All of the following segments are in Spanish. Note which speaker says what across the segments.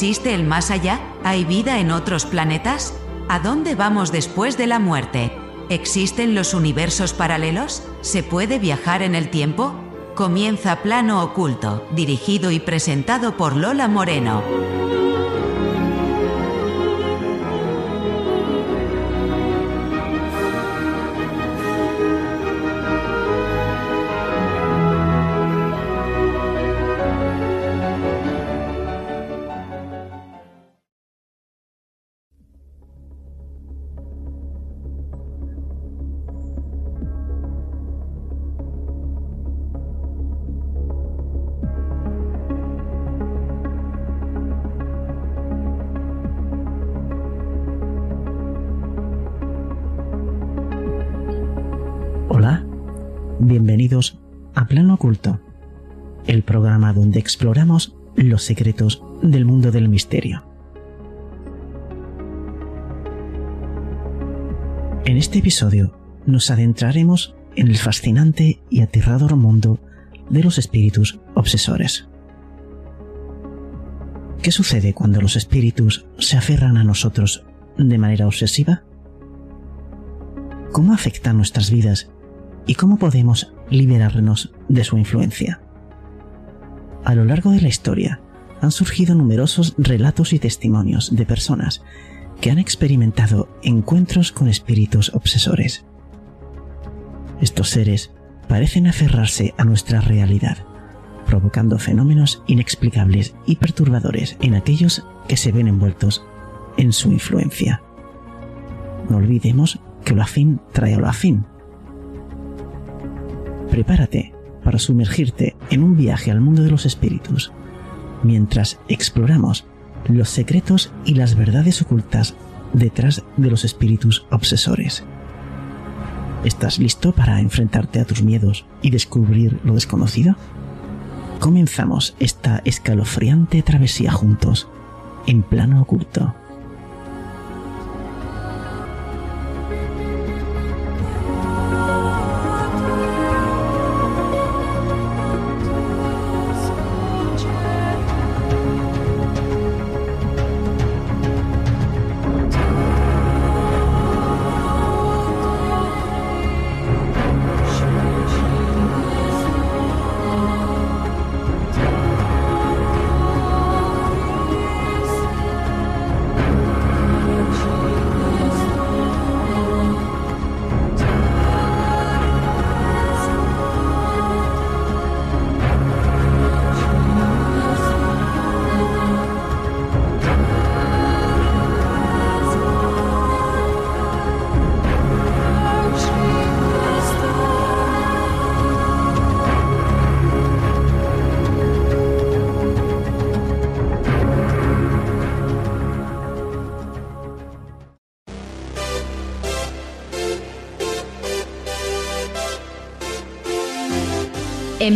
Speaker 1: ¿Existe el más allá? ¿Hay vida en otros planetas? ¿A dónde vamos después de la muerte? ¿Existen los universos paralelos? ¿Se puede viajar en el tiempo? Comienza Plano Oculto, dirigido y presentado por Lola Moreno.
Speaker 2: Donde exploramos los secretos del mundo del misterio. En este episodio nos adentraremos en el fascinante y aterrador mundo de los espíritus obsesores. ¿Qué sucede cuando los espíritus se aferran a nosotros de manera obsesiva? ¿Cómo afectan nuestras vidas y cómo podemos liberarnos de su influencia? A lo largo de la historia han surgido numerosos relatos y testimonios de personas que han experimentado encuentros con espíritus obsesores. Estos seres parecen aferrarse a nuestra realidad, provocando fenómenos inexplicables y perturbadores en aquellos que se ven envueltos en su influencia. No olvidemos que lo afín trae a lo afín. Prepárate para sumergirte en un viaje al mundo de los espíritus, mientras exploramos los secretos y las verdades ocultas detrás de los espíritus obsesores. ¿Estás listo para enfrentarte a tus miedos y descubrir lo desconocido? Comenzamos esta escalofriante travesía juntos, en plano oculto.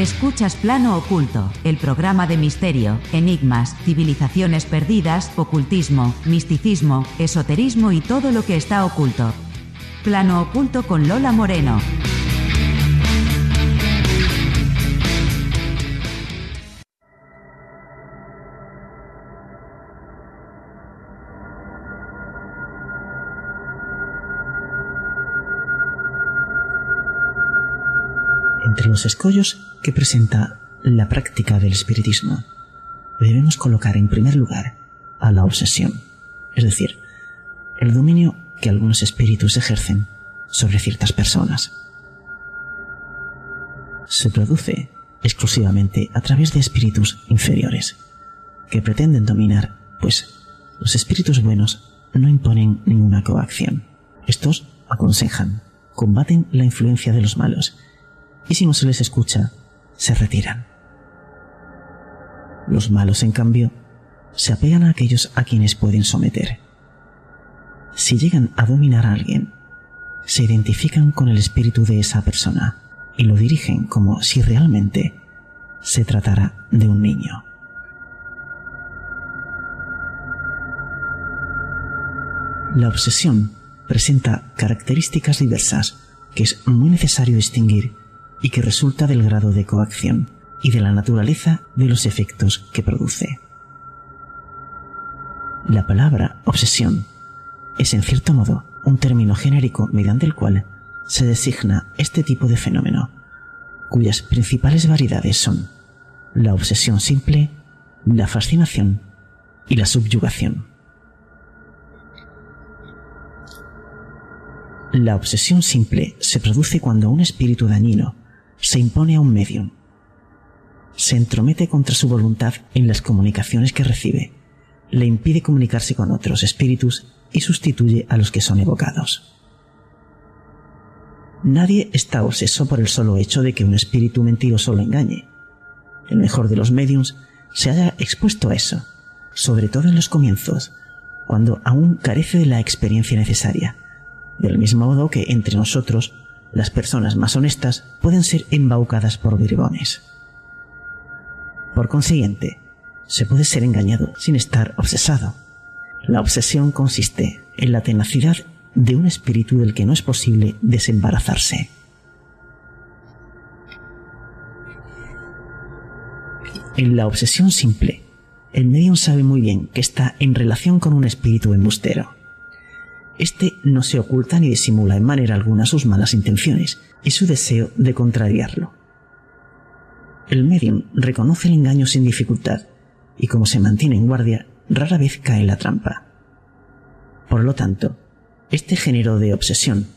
Speaker 1: Escuchas Plano Oculto, el programa de misterio, enigmas, civilizaciones perdidas, ocultismo, misticismo, esoterismo y todo lo que está oculto. Plano Oculto con Lola Moreno.
Speaker 2: Los escollos que presenta la práctica del espiritismo, debemos colocar en primer lugar a la obsesión, es decir, el dominio que algunos espíritus ejercen sobre ciertas personas. Se produce exclusivamente a través de espíritus inferiores, que pretenden dominar, pues los espíritus buenos no imponen ninguna coacción. Estos aconsejan, combaten la influencia de los malos y si no se les escucha, se retiran. Los malos, en cambio, se apegan a aquellos a quienes pueden someter. Si llegan a dominar a alguien, se identifican con el espíritu de esa persona y lo dirigen como si realmente se tratara de un niño. La obsesión presenta características diversas que es muy necesario distinguir y que resulta del grado de coacción y de la naturaleza de los efectos que produce. La palabra obsesión es en cierto modo un término genérico mediante el cual se designa este tipo de fenómeno, cuyas principales variedades son la obsesión simple, la fascinación y la subyugación. La obsesión simple se produce cuando un espíritu dañino se impone a un medium, se entromete contra su voluntad en las comunicaciones que recibe, le impide comunicarse con otros espíritus y sustituye a los que son evocados. Nadie está obseso por el solo hecho de que un espíritu mentiroso lo engañe. El mejor de los mediums se haya expuesto a eso, sobre todo en los comienzos, cuando aún carece de la experiencia necesaria del mismo modo que entre nosotros las personas más honestas pueden ser embaucadas por bribones. Por consiguiente, se puede ser engañado sin estar obsesado. La obsesión consiste en la tenacidad de un espíritu del que no es posible desembarazarse. En la obsesión simple, el medium sabe muy bien que está en relación con un espíritu embustero este no se oculta ni disimula en manera alguna sus malas intenciones y su deseo de contrariarlo. El medium reconoce el engaño sin dificultad y como se mantiene en guardia, rara vez cae en la trampa. Por lo tanto, este género de obsesión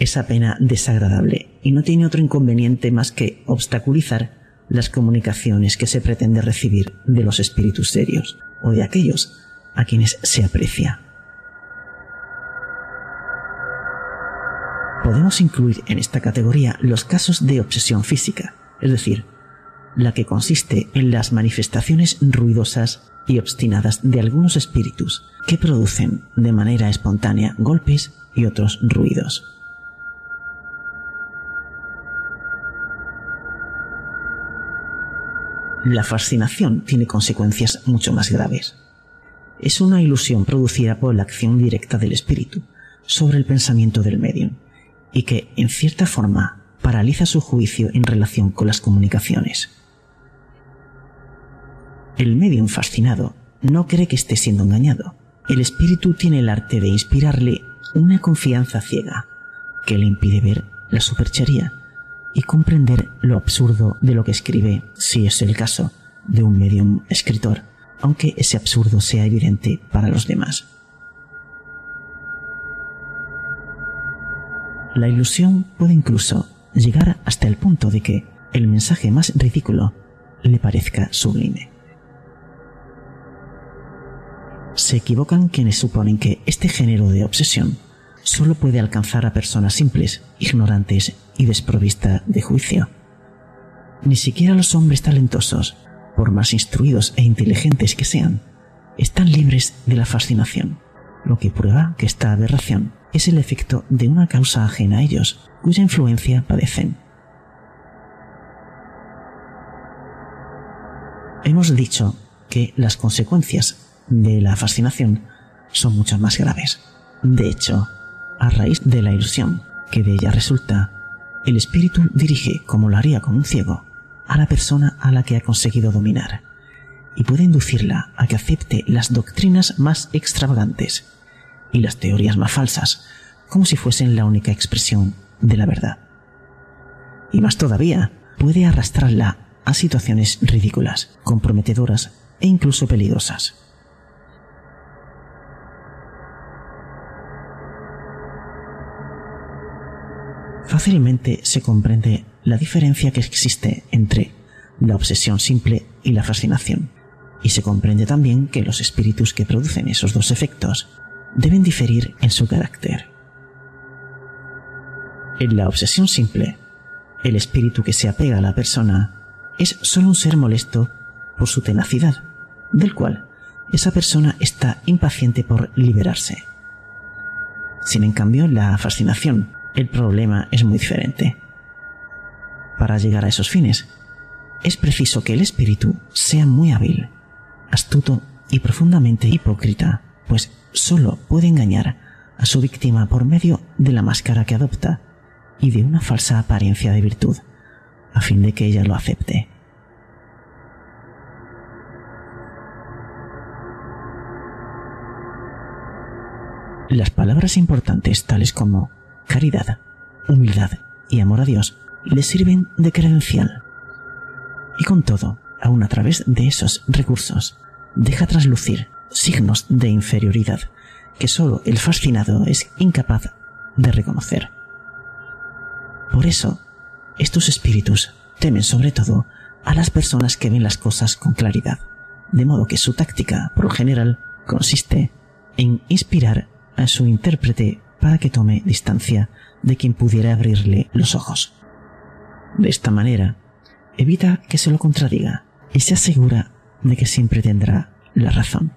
Speaker 2: es apenas desagradable y no tiene otro inconveniente más que obstaculizar las comunicaciones que se pretende recibir de los espíritus serios o de aquellos a quienes se aprecia. Podemos incluir en esta categoría los casos de obsesión física, es decir, la que consiste en las manifestaciones ruidosas y obstinadas de algunos espíritus que producen de manera espontánea golpes y otros ruidos. La fascinación tiene consecuencias mucho más graves. Es una ilusión producida por la acción directa del espíritu sobre el pensamiento del medium y que, en cierta forma, paraliza su juicio en relación con las comunicaciones. El medium fascinado no cree que esté siendo engañado. El espíritu tiene el arte de inspirarle una confianza ciega que le impide ver la superchería y comprender lo absurdo de lo que escribe, si es el caso de un medium escritor, aunque ese absurdo sea evidente para los demás. La ilusión puede incluso llegar hasta el punto de que el mensaje más ridículo le parezca sublime. Se equivocan quienes suponen que este género de obsesión solo puede alcanzar a personas simples, ignorantes y desprovistas de juicio. Ni siquiera los hombres talentosos, por más instruidos e inteligentes que sean, están libres de la fascinación, lo que prueba que esta aberración es el efecto de una causa ajena a ellos, cuya influencia padecen. Hemos dicho que las consecuencias de la fascinación son mucho más graves. De hecho, a raíz de la ilusión que de ella resulta, el espíritu dirige, como lo haría con un ciego, a la persona a la que ha conseguido dominar, y puede inducirla a que acepte las doctrinas más extravagantes, y las teorías más falsas, como si fuesen la única expresión de la verdad. Y más todavía, puede arrastrarla a situaciones ridículas, comprometedoras e incluso peligrosas. Fácilmente se comprende la diferencia que existe entre la obsesión simple y la fascinación, y se comprende también que los espíritus que producen esos dos efectos deben diferir en su carácter. En la obsesión simple, el espíritu que se apega a la persona es solo un ser molesto por su tenacidad, del cual esa persona está impaciente por liberarse. Sin en cambio, la fascinación el problema es muy diferente. Para llegar a esos fines, es preciso que el espíritu sea muy hábil, astuto y profundamente hipócrita, pues solo puede engañar a su víctima por medio de la máscara que adopta y de una falsa apariencia de virtud, a fin de que ella lo acepte. Las palabras importantes tales como caridad, humildad y amor a Dios le sirven de credencial. Y con todo, aun a través de esos recursos, deja traslucir signos de inferioridad que solo el fascinado es incapaz de reconocer. Por eso, estos espíritus temen sobre todo a las personas que ven las cosas con claridad, de modo que su táctica, por lo general, consiste en inspirar a su intérprete para que tome distancia de quien pudiera abrirle los ojos. De esta manera, evita que se lo contradiga y se asegura de que siempre tendrá la razón.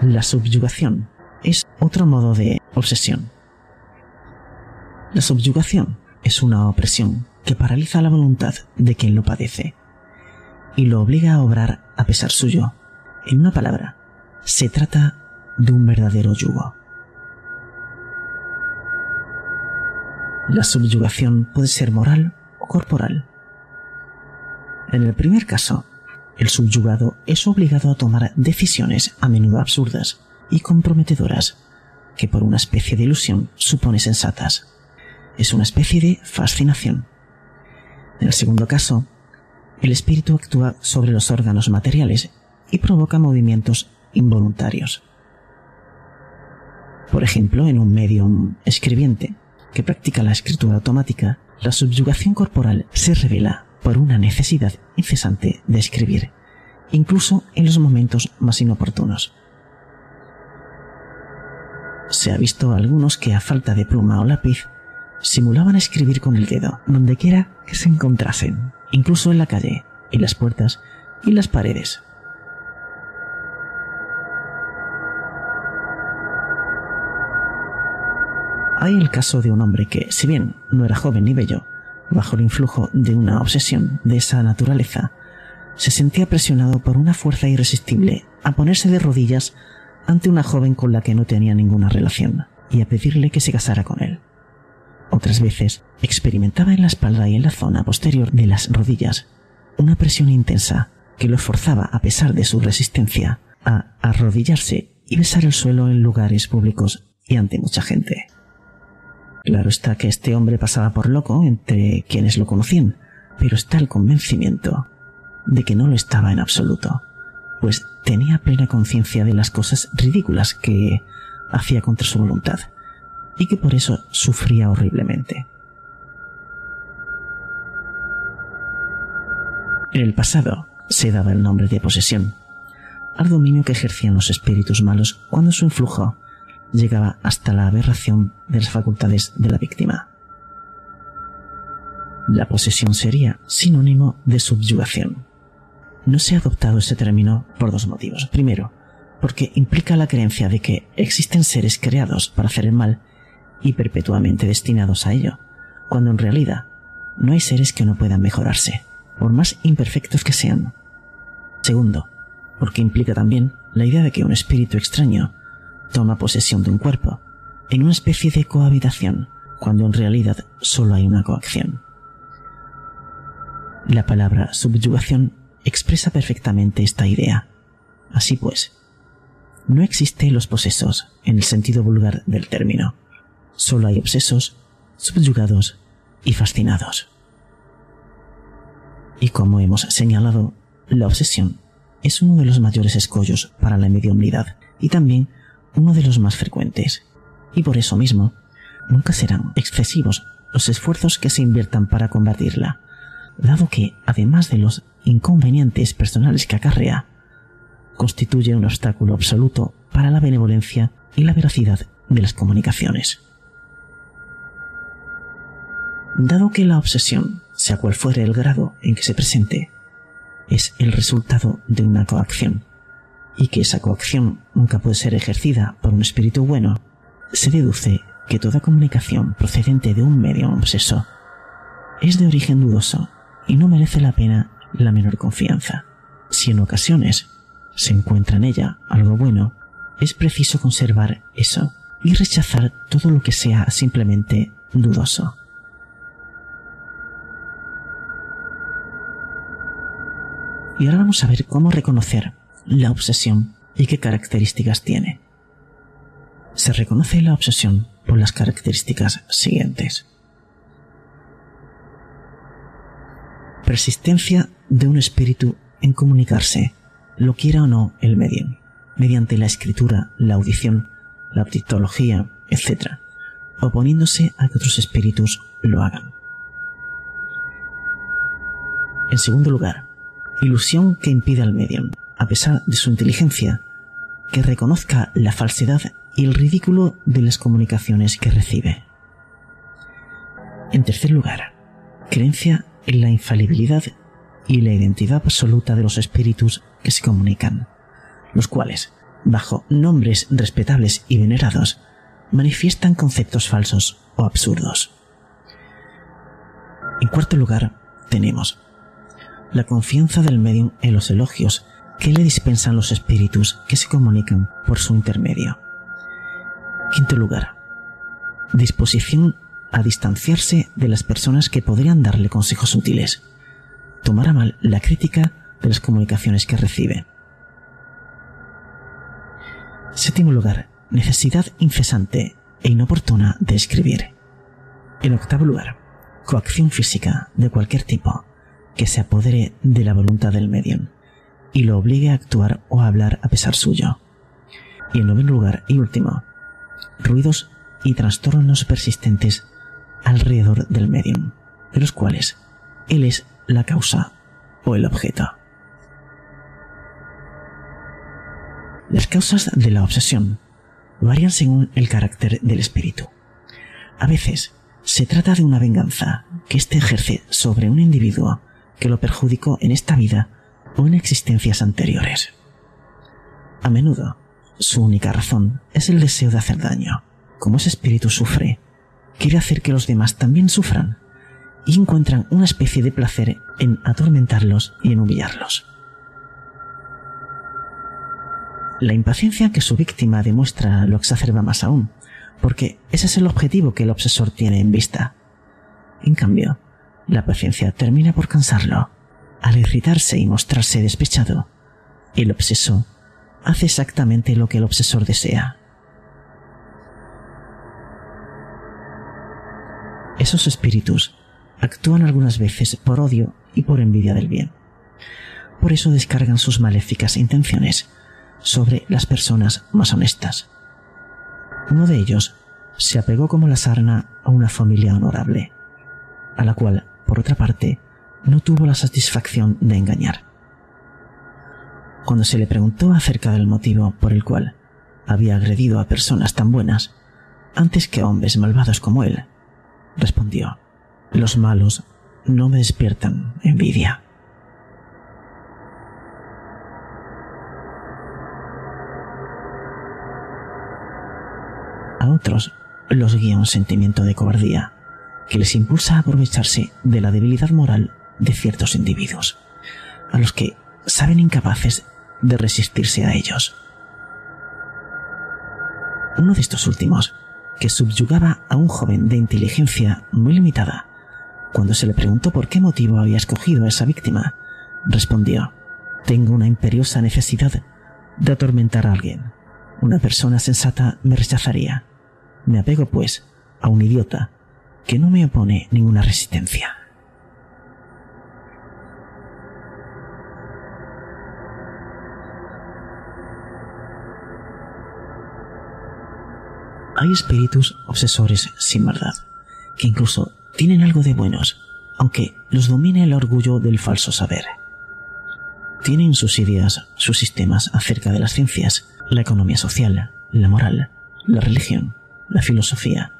Speaker 2: La subyugación es otro modo de obsesión. La subyugación es una opresión que paraliza la voluntad de quien lo padece y lo obliga a obrar a pesar suyo. En una palabra, se trata de un verdadero yugo. La subyugación puede ser moral o corporal. En el primer caso, el subyugado es obligado a tomar decisiones a menudo absurdas y comprometedoras, que por una especie de ilusión supone sensatas. Es una especie de fascinación. En el segundo caso, el espíritu actúa sobre los órganos materiales y provoca movimientos involuntarios. Por ejemplo, en un medium escribiente que practica la escritura automática, la subyugación corporal se revela por una necesidad incesante de escribir, incluso en los momentos más inoportunos. Se ha visto algunos que a falta de pluma o lápiz simulaban escribir con el dedo donde quiera que se encontrasen, incluso en la calle, en las puertas y las paredes. Hay el caso de un hombre que, si bien no era joven ni bello, bajo el influjo de una obsesión de esa naturaleza, se sentía presionado por una fuerza irresistible a ponerse de rodillas ante una joven con la que no tenía ninguna relación y a pedirle que se casara con él. Otras veces experimentaba en la espalda y en la zona posterior de las rodillas una presión intensa que lo forzaba, a pesar de su resistencia, a arrodillarse y besar el suelo en lugares públicos y ante mucha gente. Claro está que este hombre pasaba por loco entre quienes lo conocían, pero está el convencimiento de que no lo estaba en absoluto, pues tenía plena conciencia de las cosas ridículas que hacía contra su voluntad y que por eso sufría horriblemente. En el pasado se daba el nombre de posesión al dominio que ejercían los espíritus malos cuando su influjo llegaba hasta la aberración de las facultades de la víctima. La posesión sería sinónimo de subyugación. No se ha adoptado ese término por dos motivos. Primero, porque implica la creencia de que existen seres creados para hacer el mal y perpetuamente destinados a ello, cuando en realidad no hay seres que no puedan mejorarse, por más imperfectos que sean. Segundo, porque implica también la idea de que un espíritu extraño toma posesión de un cuerpo, en una especie de cohabitación, cuando en realidad solo hay una coacción. La palabra subyugación expresa perfectamente esta idea. Así pues, no existen los posesos en el sentido vulgar del término. Solo hay obsesos, subyugados y fascinados. Y como hemos señalado, la obsesión es uno de los mayores escollos para la mediunidad y también uno de los más frecuentes, y por eso mismo nunca serán excesivos los esfuerzos que se inviertan para combatirla, dado que, además de los inconvenientes personales que acarrea, constituye un obstáculo absoluto para la benevolencia y la veracidad de las comunicaciones. Dado que la obsesión, sea cual fuere el grado en que se presente, es el resultado de una coacción, y que esa coacción nunca puede ser ejercida por un espíritu bueno, se deduce que toda comunicación procedente de un medio obseso es de origen dudoso y no merece la pena la menor confianza. Si en ocasiones se encuentra en ella algo bueno, es preciso conservar eso y rechazar todo lo que sea simplemente dudoso. Y ahora vamos a ver cómo reconocer la obsesión y qué características tiene. Se reconoce la obsesión por las características siguientes. Persistencia de un espíritu en comunicarse, lo quiera o no el medio, mediante la escritura, la audición, la optitología, etc., oponiéndose a que otros espíritus lo hagan. En segundo lugar, ilusión que impide al medium, a pesar de su inteligencia, que reconozca la falsedad y el ridículo de las comunicaciones que recibe. En tercer lugar, creencia en la infalibilidad y la identidad absoluta de los espíritus que se comunican, los cuales, bajo nombres respetables y venerados, manifiestan conceptos falsos o absurdos. En cuarto lugar, tenemos la confianza del medium en los elogios que le dispensan los espíritus que se comunican por su intermedio. Quinto lugar, disposición a distanciarse de las personas que podrían darle consejos útiles, tomar a mal la crítica de las comunicaciones que recibe. Séptimo lugar, necesidad incesante e inoportuna de escribir. En octavo lugar, coacción física de cualquier tipo que se apodere de la voluntad del medium y lo obligue a actuar o a hablar a pesar suyo. Y en noveno lugar y último, ruidos y trastornos persistentes alrededor del medium, de los cuales él es la causa o el objeto. Las causas de la obsesión varían según el carácter del espíritu. A veces se trata de una venganza que éste ejerce sobre un individuo que lo perjudicó en esta vida o en existencias anteriores. A menudo, su única razón es el deseo de hacer daño. Como ese espíritu sufre, quiere hacer que los demás también sufran y encuentran una especie de placer en atormentarlos y en humillarlos. La impaciencia que su víctima demuestra lo exacerba más aún, porque ese es el objetivo que el obsesor tiene en vista. En cambio, la paciencia termina por cansarlo. Al irritarse y mostrarse despechado, el obseso hace exactamente lo que el obsesor desea. Esos espíritus actúan algunas veces por odio y por envidia del bien. Por eso descargan sus maléficas intenciones sobre las personas más honestas. Uno de ellos se apegó como la sarna a una familia honorable, a la cual por otra parte, no tuvo la satisfacción de engañar. Cuando se le preguntó acerca del motivo por el cual había agredido a personas tan buenas, antes que a hombres malvados como él, respondió, los malos no me despiertan envidia. A otros los guía un sentimiento de cobardía que les impulsa a aprovecharse de la debilidad moral de ciertos individuos, a los que saben incapaces de resistirse a ellos. Uno de estos últimos, que subyugaba a un joven de inteligencia muy limitada, cuando se le preguntó por qué motivo había escogido a esa víctima, respondió, tengo una imperiosa necesidad de atormentar a alguien. Una persona sensata me rechazaría. Me apego, pues, a un idiota que no me opone ninguna resistencia. Hay espíritus obsesores sin verdad, que incluso tienen algo de buenos, aunque los domine el orgullo del falso saber. Tienen sus ideas, sus sistemas acerca de las ciencias, la economía social, la moral, la religión, la filosofía,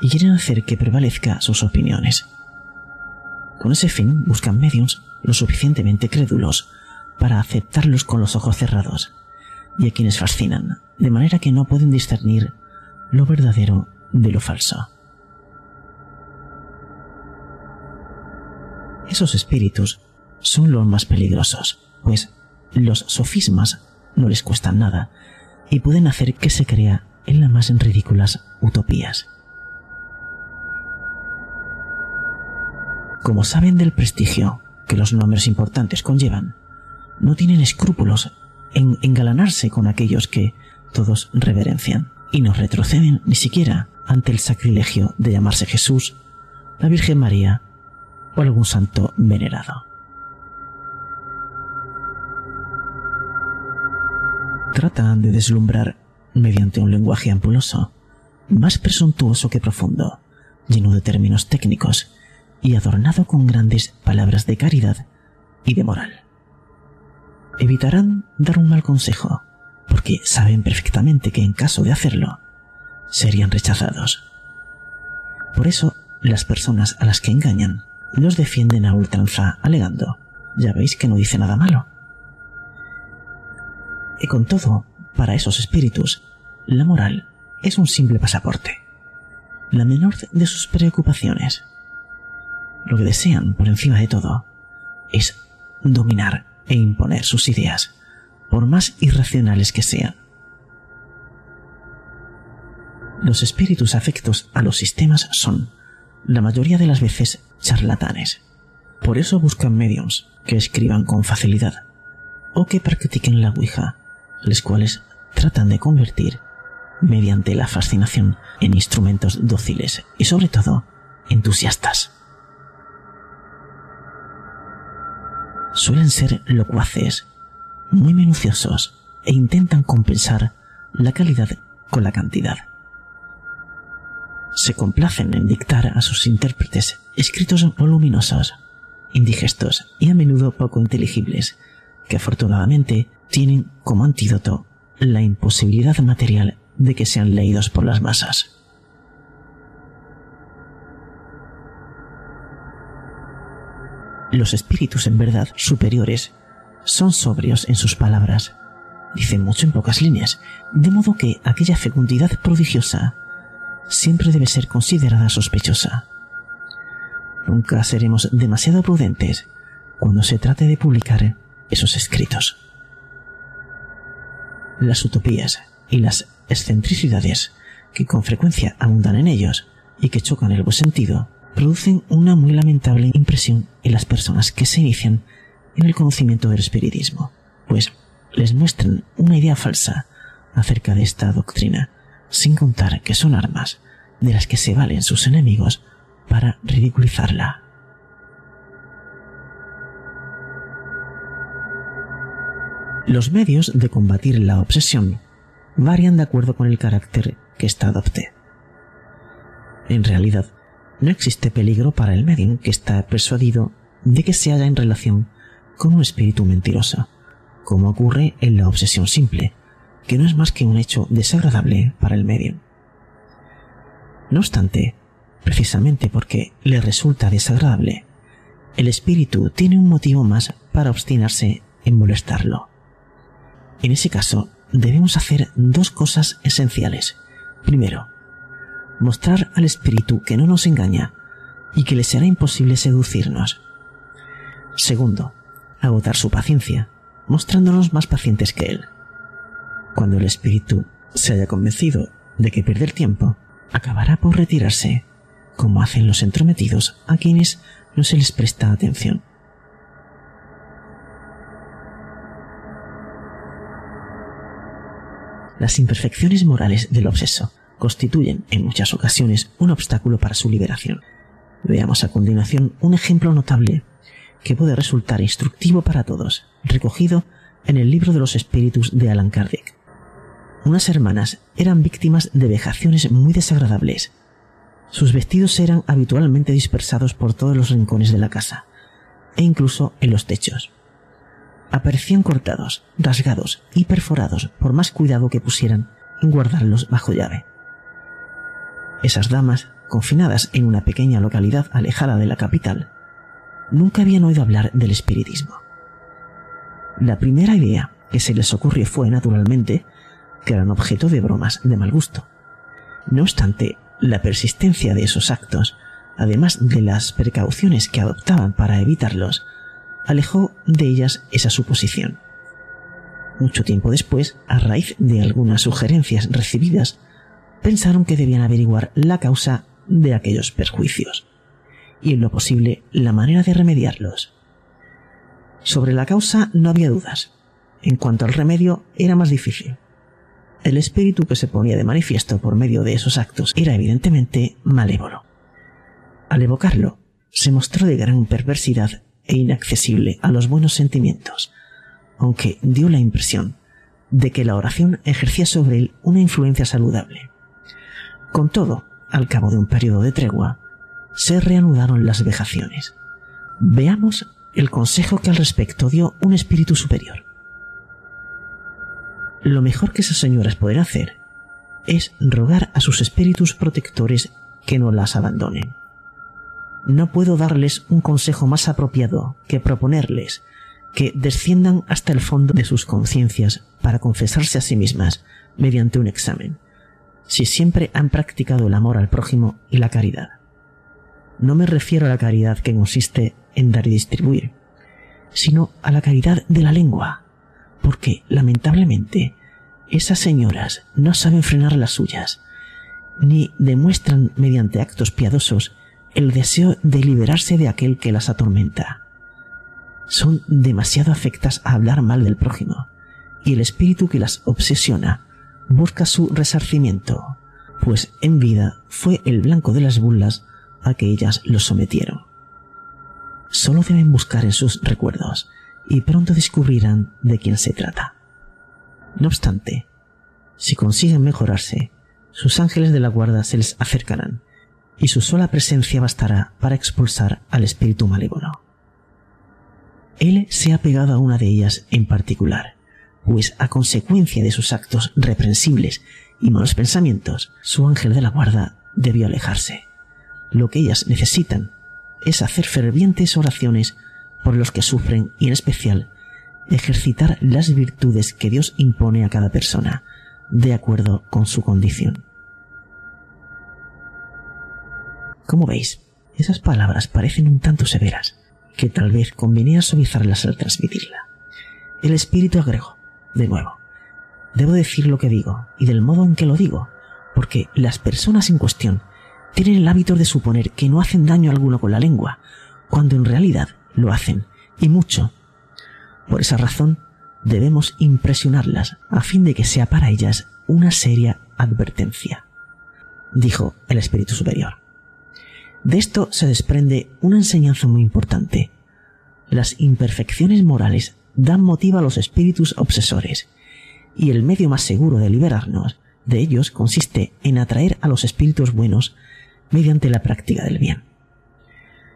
Speaker 2: y quieren hacer que prevalezca sus opiniones. Con ese fin buscan mediums lo suficientemente crédulos para aceptarlos con los ojos cerrados, y a quienes fascinan, de manera que no pueden discernir lo verdadero de lo falso. Esos espíritus son los más peligrosos, pues los sofismas no les cuestan nada y pueden hacer que se crea en las más ridículas utopías. Como saben del prestigio que los nombres importantes conllevan, no tienen escrúpulos en engalanarse con aquellos que todos reverencian y no retroceden ni siquiera ante el sacrilegio de llamarse Jesús, la Virgen María o algún santo venerado. Tratan de deslumbrar mediante un lenguaje ampuloso, más presuntuoso que profundo, lleno de términos técnicos y adornado con grandes palabras de caridad y de moral. Evitarán dar un mal consejo, porque saben perfectamente que en caso de hacerlo, serían rechazados. Por eso, las personas a las que engañan los defienden a ultranza alegando, ya veis que no dice nada malo. Y con todo, para esos espíritus, la moral es un simple pasaporte, la menor de sus preocupaciones. Lo que desean, por encima de todo, es dominar e imponer sus ideas, por más irracionales que sean. Los espíritus afectos a los sistemas son, la mayoría de las veces, charlatanes. Por eso buscan mediums que escriban con facilidad o que practiquen la Ouija, los cuales tratan de convertir, mediante la fascinación, en instrumentos dóciles y sobre todo entusiastas. Suelen ser locuaces, muy minuciosos e intentan compensar la calidad con la cantidad. Se complacen en dictar a sus intérpretes escritos voluminosos, indigestos y a menudo poco inteligibles, que afortunadamente tienen como antídoto la imposibilidad material de que sean leídos por las masas. Los espíritus en verdad superiores son sobrios en sus palabras, dicen mucho en pocas líneas, de modo que aquella fecundidad prodigiosa siempre debe ser considerada sospechosa. Nunca seremos demasiado prudentes cuando se trate de publicar esos escritos. Las utopías y las excentricidades que con frecuencia abundan en ellos y que chocan el buen sentido producen una muy lamentable impresión en las personas que se inician en el conocimiento del espiritismo, pues les muestran una idea falsa acerca de esta doctrina, sin contar que son armas de las que se valen sus enemigos para ridiculizarla. Los medios de combatir la obsesión varían de acuerdo con el carácter que ésta adopte. En realidad, no existe peligro para el medium que está persuadido de que se halla en relación con un espíritu mentiroso, como ocurre en la obsesión simple, que no es más que un hecho desagradable para el medium. No obstante, precisamente porque le resulta desagradable, el espíritu tiene un motivo más para obstinarse en molestarlo. En ese caso, debemos hacer dos cosas esenciales. Primero, mostrar al espíritu que no nos engaña y que le será imposible seducirnos. Segundo, agotar su paciencia, mostrándonos más pacientes que él. Cuando el espíritu se haya convencido de que pierde el tiempo, acabará por retirarse, como hacen los entrometidos a quienes no se les presta atención. Las imperfecciones morales del obseso constituyen en muchas ocasiones un obstáculo para su liberación. Veamos a continuación un ejemplo notable que puede resultar instructivo para todos, recogido en el libro de los espíritus de Alan Kardec. Unas hermanas eran víctimas de vejaciones muy desagradables. Sus vestidos eran habitualmente dispersados por todos los rincones de la casa, e incluso en los techos. Aparecían cortados, rasgados y perforados por más cuidado que pusieran en guardarlos bajo llave. Esas damas, confinadas en una pequeña localidad alejada de la capital, nunca habían oído hablar del espiritismo. La primera idea que se les ocurrió fue, naturalmente, que eran objeto de bromas de mal gusto. No obstante, la persistencia de esos actos, además de las precauciones que adoptaban para evitarlos, alejó de ellas esa suposición. Mucho tiempo después, a raíz de algunas sugerencias recibidas, pensaron que debían averiguar la causa de aquellos perjuicios y en lo posible la manera de remediarlos. Sobre la causa no había dudas. En cuanto al remedio era más difícil. El espíritu que se ponía de manifiesto por medio de esos actos era evidentemente malévolo. Al evocarlo, se mostró de gran perversidad e inaccesible a los buenos sentimientos, aunque dio la impresión de que la oración ejercía sobre él una influencia saludable. Con todo, al cabo de un periodo de tregua, se reanudaron las vejaciones. Veamos el consejo que al respecto dio un espíritu superior. Lo mejor que esas señoras pueden hacer es rogar a sus espíritus protectores que no las abandonen. No puedo darles un consejo más apropiado que proponerles que desciendan hasta el fondo de sus conciencias para confesarse a sí mismas mediante un examen, si siempre han practicado el amor al prójimo y la caridad. No me refiero a la caridad que consiste en dar y distribuir, sino a la caridad de la lengua, porque, lamentablemente, esas señoras no saben frenar las suyas, ni demuestran mediante actos piadosos el deseo de liberarse de aquel que las atormenta. Son demasiado afectas a hablar mal del prójimo, y el espíritu que las obsesiona busca su resarcimiento, pues en vida fue el blanco de las burlas a que ellas los sometieron. Solo deben buscar en sus recuerdos y pronto descubrirán de quién se trata. No obstante, si consiguen mejorarse, sus ángeles de la guarda se les acercarán y su sola presencia bastará para expulsar al espíritu malévolo. Él se ha pegado a una de ellas en particular, pues a consecuencia de sus actos reprensibles y malos pensamientos, su ángel de la guarda debió alejarse. Lo que ellas necesitan es hacer fervientes oraciones por los que sufren y en especial ejercitar las virtudes que Dios impone a cada persona, de acuerdo con su condición. Como veis, esas palabras parecen un tanto severas, que tal vez convenía suavizarlas al transmitirla. El espíritu agregó, de nuevo, debo decir lo que digo y del modo en que lo digo, porque las personas en cuestión tienen el hábito de suponer que no hacen daño alguno con la lengua, cuando en realidad lo hacen, y mucho. Por esa razón, debemos impresionarlas a fin de que sea para ellas una seria advertencia, dijo el Espíritu Superior. De esto se desprende una enseñanza muy importante. Las imperfecciones morales dan motivo a los espíritus obsesores, y el medio más seguro de liberarnos de ellos consiste en atraer a los espíritus buenos mediante la práctica del bien.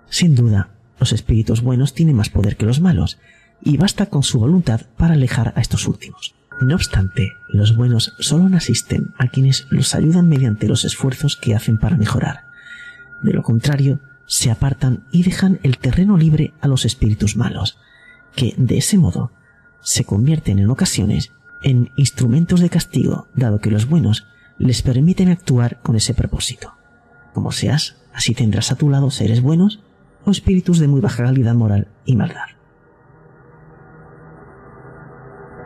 Speaker 2: Sin duda, los espíritus buenos tienen más poder que los malos, y basta con su voluntad para alejar a estos últimos. No obstante, los buenos solo asisten a quienes los ayudan mediante los esfuerzos que hacen para mejorar. De lo contrario, se apartan y dejan el terreno libre a los espíritus malos, que de ese modo se convierten en ocasiones en instrumentos de castigo, dado que los buenos les permiten actuar con ese propósito. Como seas, así tendrás a tu lado seres buenos o espíritus de muy baja calidad moral y maldad.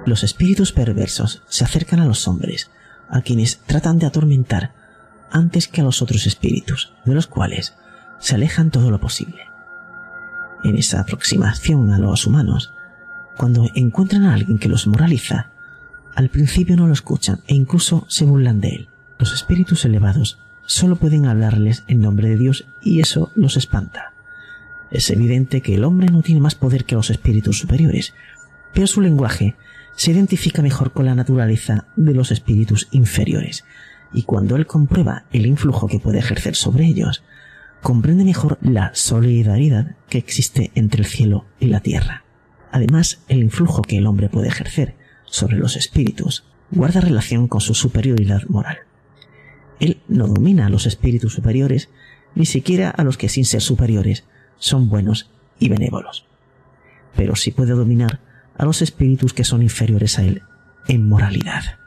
Speaker 2: Los espíritus perversos se acercan a los hombres, a quienes tratan de atormentar antes que a los otros espíritus, de los cuales se alejan todo lo posible. En esa aproximación a los humanos, cuando encuentran a alguien que los moraliza, al principio no lo escuchan e incluso se burlan de él. Los espíritus elevados solo pueden hablarles en nombre de Dios y eso los espanta. Es evidente que el hombre no tiene más poder que los espíritus superiores, pero su lenguaje se identifica mejor con la naturaleza de los espíritus inferiores, y cuando él comprueba el influjo que puede ejercer sobre ellos, comprende mejor la solidaridad que existe entre el cielo y la tierra. Además, el influjo que el hombre puede ejercer sobre los espíritus guarda relación con su superioridad moral. Él no domina a los espíritus superiores, ni siquiera a los que sin ser superiores son buenos y benévolos. Pero sí puede dominar a los espíritus que son inferiores a él en moralidad.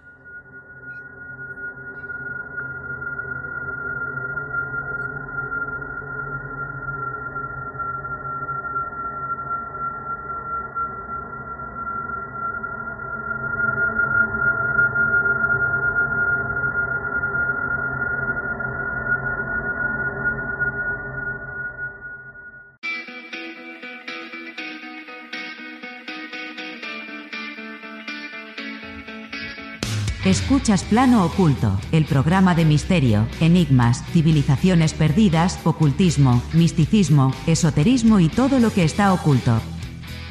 Speaker 1: Escuchas Plano Oculto, el programa de misterio, enigmas, civilizaciones perdidas, ocultismo, misticismo, esoterismo y todo lo que está oculto.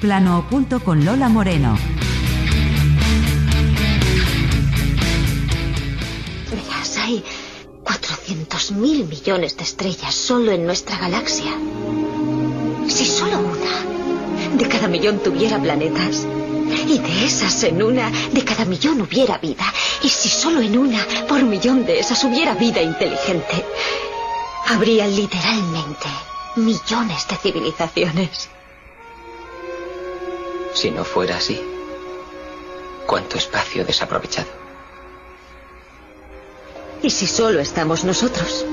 Speaker 1: Plano Oculto con Lola Moreno.
Speaker 3: Verás, hay 400 mil millones de estrellas solo en nuestra galaxia. Si solo una de cada millón tuviera planetas, y de esas en una de cada millón hubiera vida. Y si solo en una por millón de esas hubiera vida inteligente, habría literalmente millones de civilizaciones.
Speaker 4: Si no fuera así, ¿cuánto espacio desaprovechado?
Speaker 3: ¿Y si solo estamos nosotros?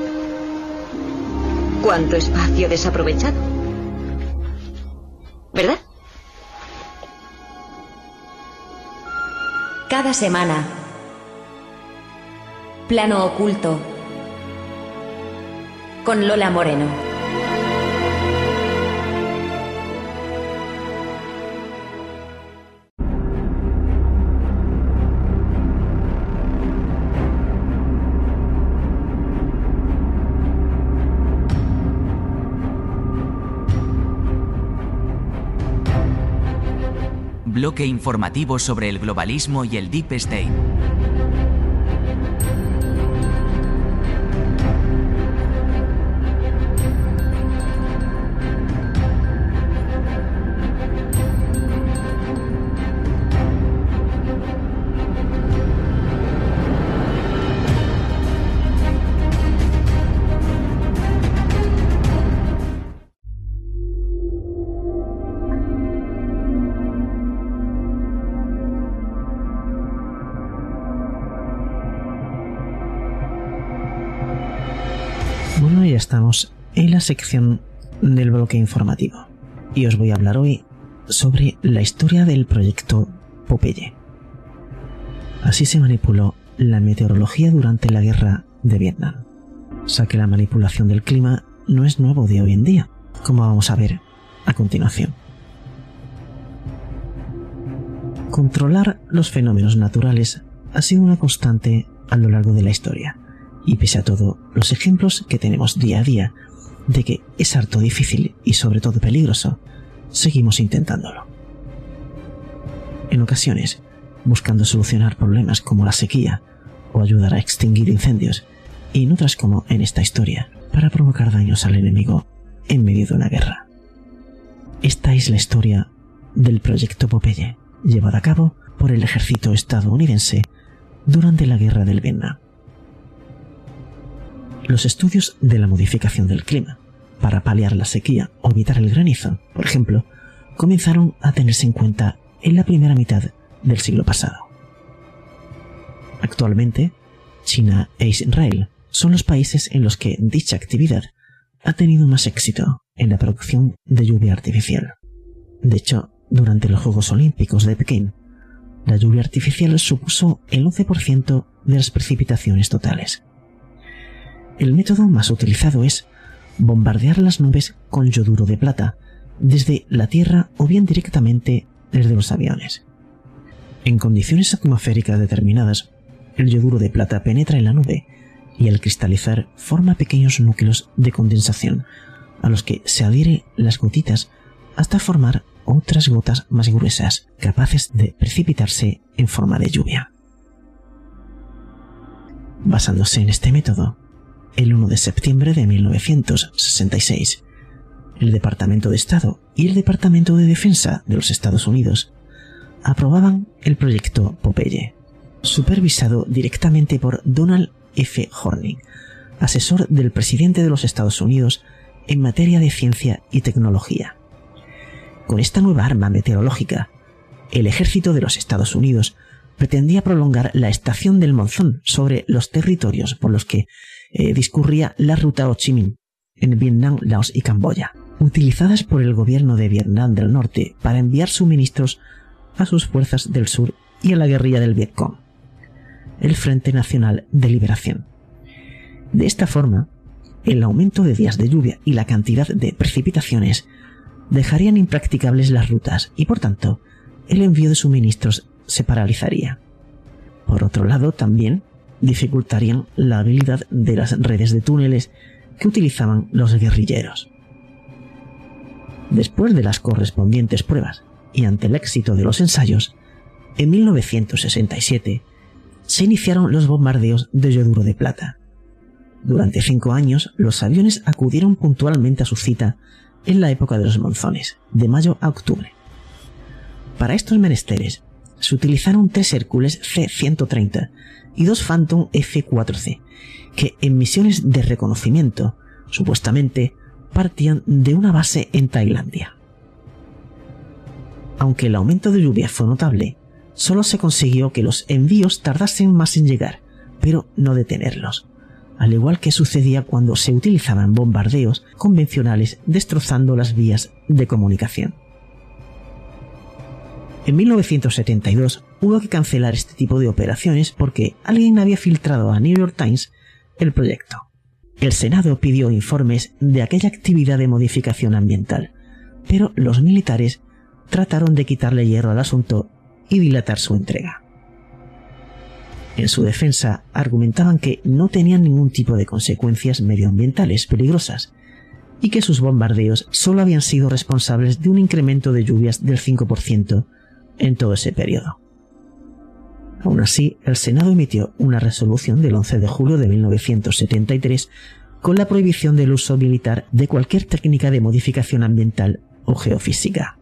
Speaker 3: ¿Cuánto espacio desaprovechado? ¿Verdad?
Speaker 5: Cada semana. Plano oculto. Con Lola Moreno.
Speaker 6: bloque informativo sobre el globalismo y el Deep State.
Speaker 2: Estamos en la sección del bloque informativo. Y os voy a hablar hoy sobre la historia del proyecto Popeye. Así se manipuló la meteorología durante la guerra de Vietnam. O sea que la manipulación del clima no es nuevo de hoy en día, como vamos a ver a continuación. Controlar los fenómenos naturales ha sido una constante a lo largo de la historia y pese a todo, los ejemplos que tenemos día a día de que es harto difícil y sobre todo peligroso, seguimos intentándolo. En ocasiones, buscando solucionar problemas como la sequía o ayudar a extinguir incendios, y en otras como en esta historia, para provocar daños al enemigo en medio de una guerra. Esta es la historia del proyecto Popeye, llevado a cabo por el ejército estadounidense durante la guerra del Vietnam los estudios de la modificación del clima para paliar la sequía o evitar el granizo, por ejemplo, comenzaron a tenerse en cuenta en la primera mitad del siglo pasado. Actualmente, China e Israel son los países en los que dicha actividad ha tenido más éxito en la producción de lluvia artificial. De hecho, durante los Juegos Olímpicos de Pekín, la lluvia artificial supuso el 11% de las precipitaciones totales. El método más utilizado es bombardear las nubes con yoduro de plata desde la Tierra o bien directamente desde los aviones. En condiciones atmosféricas determinadas, el yoduro de plata penetra en la nube y al cristalizar forma pequeños núcleos de condensación a los que se adhieren las gotitas hasta formar otras gotas más gruesas capaces de precipitarse en forma de lluvia. Basándose en este método, el 1 de septiembre de 1966. El Departamento de Estado y el Departamento de Defensa de los Estados Unidos aprobaban el proyecto Popeye, supervisado directamente por Donald F. Horning, asesor del presidente de los Estados Unidos en materia de ciencia y tecnología. Con esta nueva arma meteorológica, el ejército de los Estados Unidos pretendía prolongar la estación del monzón sobre los territorios por los que eh, discurría la ruta Ho Chi Minh en Vietnam, Laos y Camboya, utilizadas por el gobierno de Vietnam del Norte para enviar suministros a sus fuerzas del sur y a la guerrilla del Vietcong, el Frente Nacional de Liberación. De esta forma, el aumento de días de lluvia y la cantidad de precipitaciones dejarían impracticables las rutas y por tanto el envío de suministros se paralizaría. Por otro lado, también dificultarían la habilidad de las redes de túneles que utilizaban los guerrilleros. Después de las correspondientes pruebas y ante el éxito de los ensayos, en 1967 se iniciaron los bombardeos de Yoduro de Plata. Durante cinco años, los aviones acudieron puntualmente a su cita en la época de los monzones, de mayo a octubre. Para estos menesteres, se utilizaron tres Hércules C-130 y dos Phantom F-4C, que en misiones de reconocimiento, supuestamente, partían de una base en Tailandia. Aunque el aumento de lluvia fue notable, solo se consiguió que los envíos tardasen más en llegar, pero no detenerlos, al igual que sucedía cuando se utilizaban bombardeos convencionales destrozando las vías de comunicación. En 1972 hubo que cancelar este tipo de operaciones porque alguien había filtrado a New York Times el proyecto. El Senado pidió informes de aquella actividad de modificación ambiental, pero los militares trataron de quitarle hierro al asunto y dilatar su entrega. En su defensa argumentaban que no tenían ningún tipo de consecuencias medioambientales peligrosas y que sus bombardeos solo habían sido responsables de un incremento de lluvias del 5% en todo ese periodo. Aún así, el Senado emitió una resolución del 11 de julio de 1973 con la prohibición del uso militar de cualquier técnica de modificación ambiental o geofísica.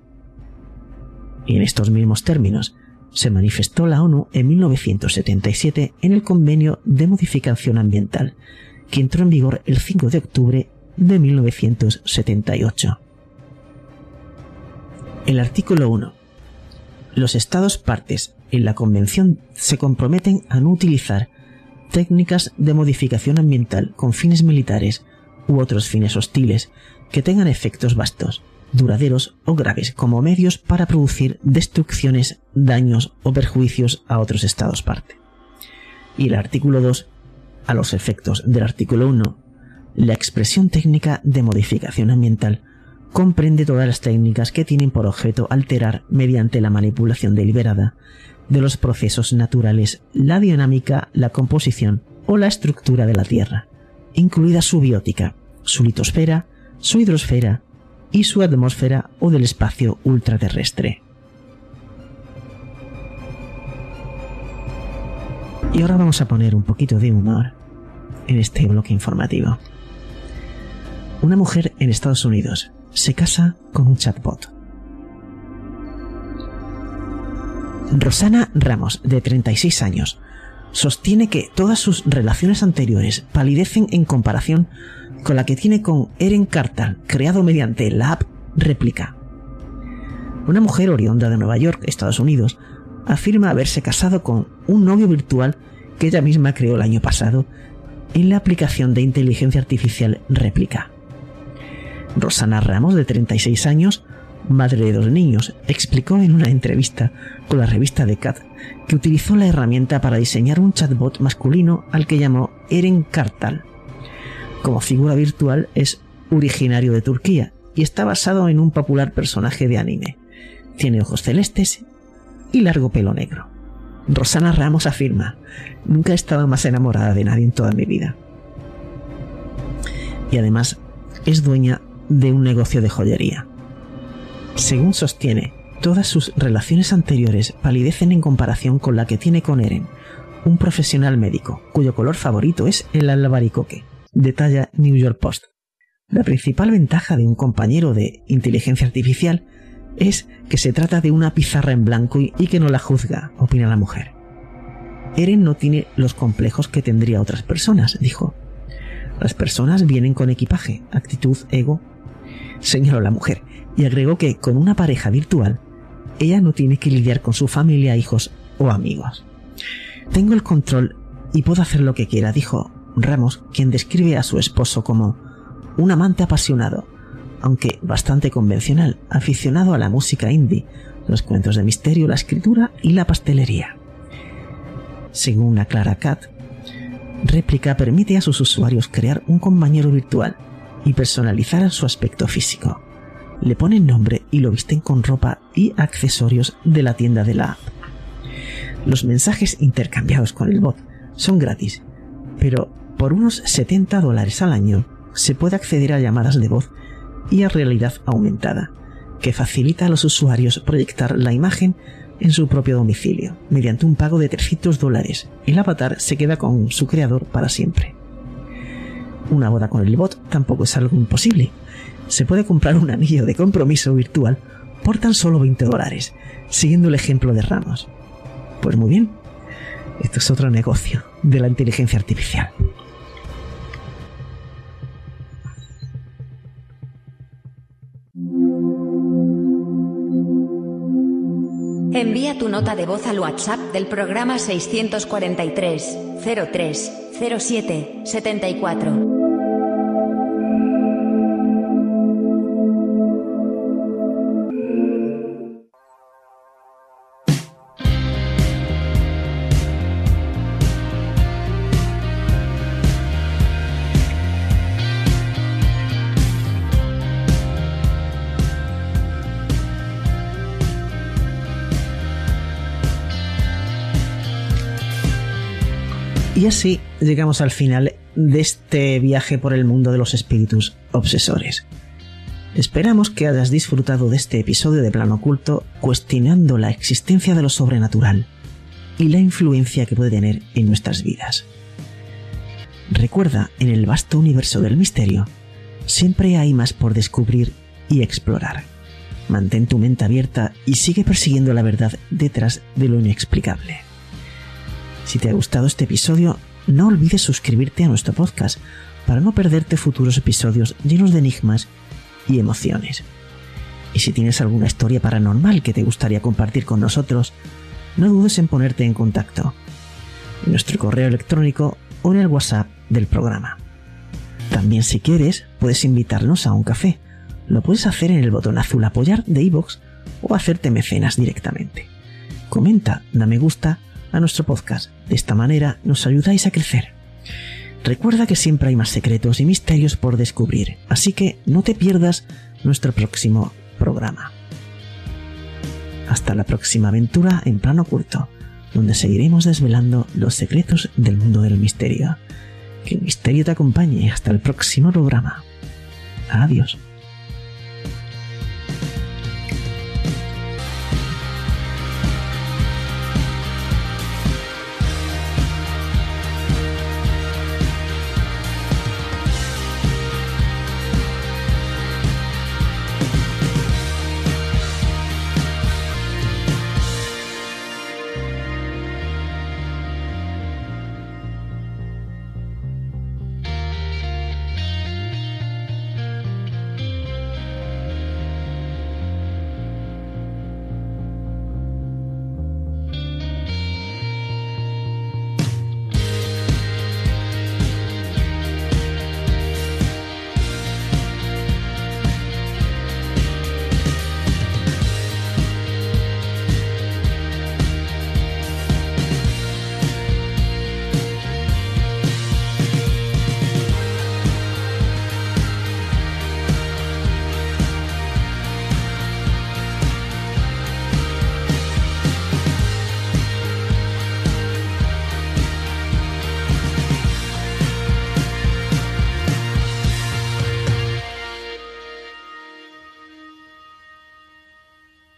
Speaker 2: Y en estos mismos términos, se manifestó la ONU en 1977 en el Convenio de Modificación Ambiental, que entró en vigor el 5 de octubre de 1978. El artículo 1 los Estados partes en la Convención se comprometen a no utilizar técnicas de modificación ambiental con fines militares u otros fines hostiles que tengan efectos vastos, duraderos o graves como medios para producir destrucciones, daños o perjuicios a otros Estados parte. Y el artículo 2, a los efectos del artículo 1, la expresión técnica de modificación ambiental comprende todas las técnicas que tienen por objeto alterar mediante la manipulación deliberada de los procesos naturales la dinámica, la composición o la estructura de la Tierra, incluida su biótica, su litosfera, su hidrosfera y su atmósfera o del espacio ultraterrestre. Y ahora vamos a poner un poquito de humor en este bloque informativo. Una mujer en Estados Unidos se casa con un chatbot. Rosana Ramos, de 36 años, sostiene que todas sus relaciones anteriores palidecen en comparación con la que tiene con Eren Cartal, creado mediante la app Réplica. Una mujer oriunda de Nueva York, Estados Unidos, afirma haberse casado con un novio virtual que ella misma creó el año pasado en la aplicación de inteligencia artificial Réplica. Rosana Ramos, de 36 años, madre de dos niños, explicó en una entrevista con la revista The Cat que utilizó la herramienta para diseñar un chatbot masculino al que llamó Eren Kartal. Como figura virtual es originario de Turquía y está basado en un popular personaje de anime. Tiene ojos celestes y largo pelo negro. Rosana Ramos afirma, nunca he estado más enamorada de nadie en toda mi vida. Y además es dueña de un negocio de joyería. Según sostiene, todas sus relaciones anteriores palidecen en comparación con la que tiene con Eren, un profesional médico cuyo color favorito es el albaricoque, detalla New York Post. La principal ventaja de un compañero de inteligencia artificial es que se trata de una pizarra en blanco y, que no la juzga, opina la mujer. Eren no tiene los complejos que tendría otras personas, dijo. Las personas vienen con equipaje, actitud, ego señaló la mujer, y agregó que con una pareja virtual ella no tiene que lidiar con su familia, hijos o amigos. Tengo el control y puedo hacer lo que quiera, dijo Ramos, quien describe a su esposo como un amante apasionado, aunque bastante convencional, aficionado a la música indie, los cuentos de misterio, la escritura y la pastelería. Según la Clara Cat, Réplica permite a sus usuarios crear un compañero virtual y personalizar su aspecto físico. Le ponen nombre y lo visten con ropa y accesorios de la tienda de la app. Los mensajes intercambiados con el bot son gratis, pero por unos 70 dólares al año se puede acceder a llamadas de voz y a realidad aumentada, que facilita a los usuarios proyectar la imagen en su propio domicilio, mediante un pago de 300 dólares. El avatar se queda con su creador para siempre. Una boda con el bot tampoco es algo imposible. Se puede comprar un anillo de compromiso virtual por tan solo 20 dólares, siguiendo el ejemplo de Ramos. Pues muy bien, esto es otro negocio de la inteligencia artificial.
Speaker 5: Envía tu nota de voz al WhatsApp del programa 643 03 07 74.
Speaker 2: Y así llegamos al final de este viaje por el mundo de los espíritus obsesores. Esperamos que hayas disfrutado de este episodio de Plano Oculto cuestionando la existencia de lo sobrenatural y la influencia que puede tener en nuestras vidas. Recuerda, en el vasto universo del misterio, siempre hay más por descubrir y explorar. Mantén tu mente abierta y sigue persiguiendo la verdad detrás de lo inexplicable. Si te ha gustado este episodio, no olvides suscribirte a nuestro podcast para no perderte futuros episodios llenos de enigmas y emociones. Y si tienes alguna historia paranormal que te gustaría compartir con nosotros, no dudes en ponerte en contacto en nuestro correo electrónico o en el WhatsApp del programa. También si quieres, puedes invitarnos a un café. Lo puedes hacer en el botón azul apoyar de iVoox o hacerte mecenas directamente. Comenta, da me gusta a nuestro podcast. De esta manera nos ayudáis a crecer. Recuerda que siempre hay más secretos y misterios por descubrir, así que no te pierdas nuestro próximo programa. Hasta la próxima aventura en plano oculto, donde seguiremos desvelando los secretos del mundo del misterio. Que el misterio te acompañe hasta el próximo programa. Adiós.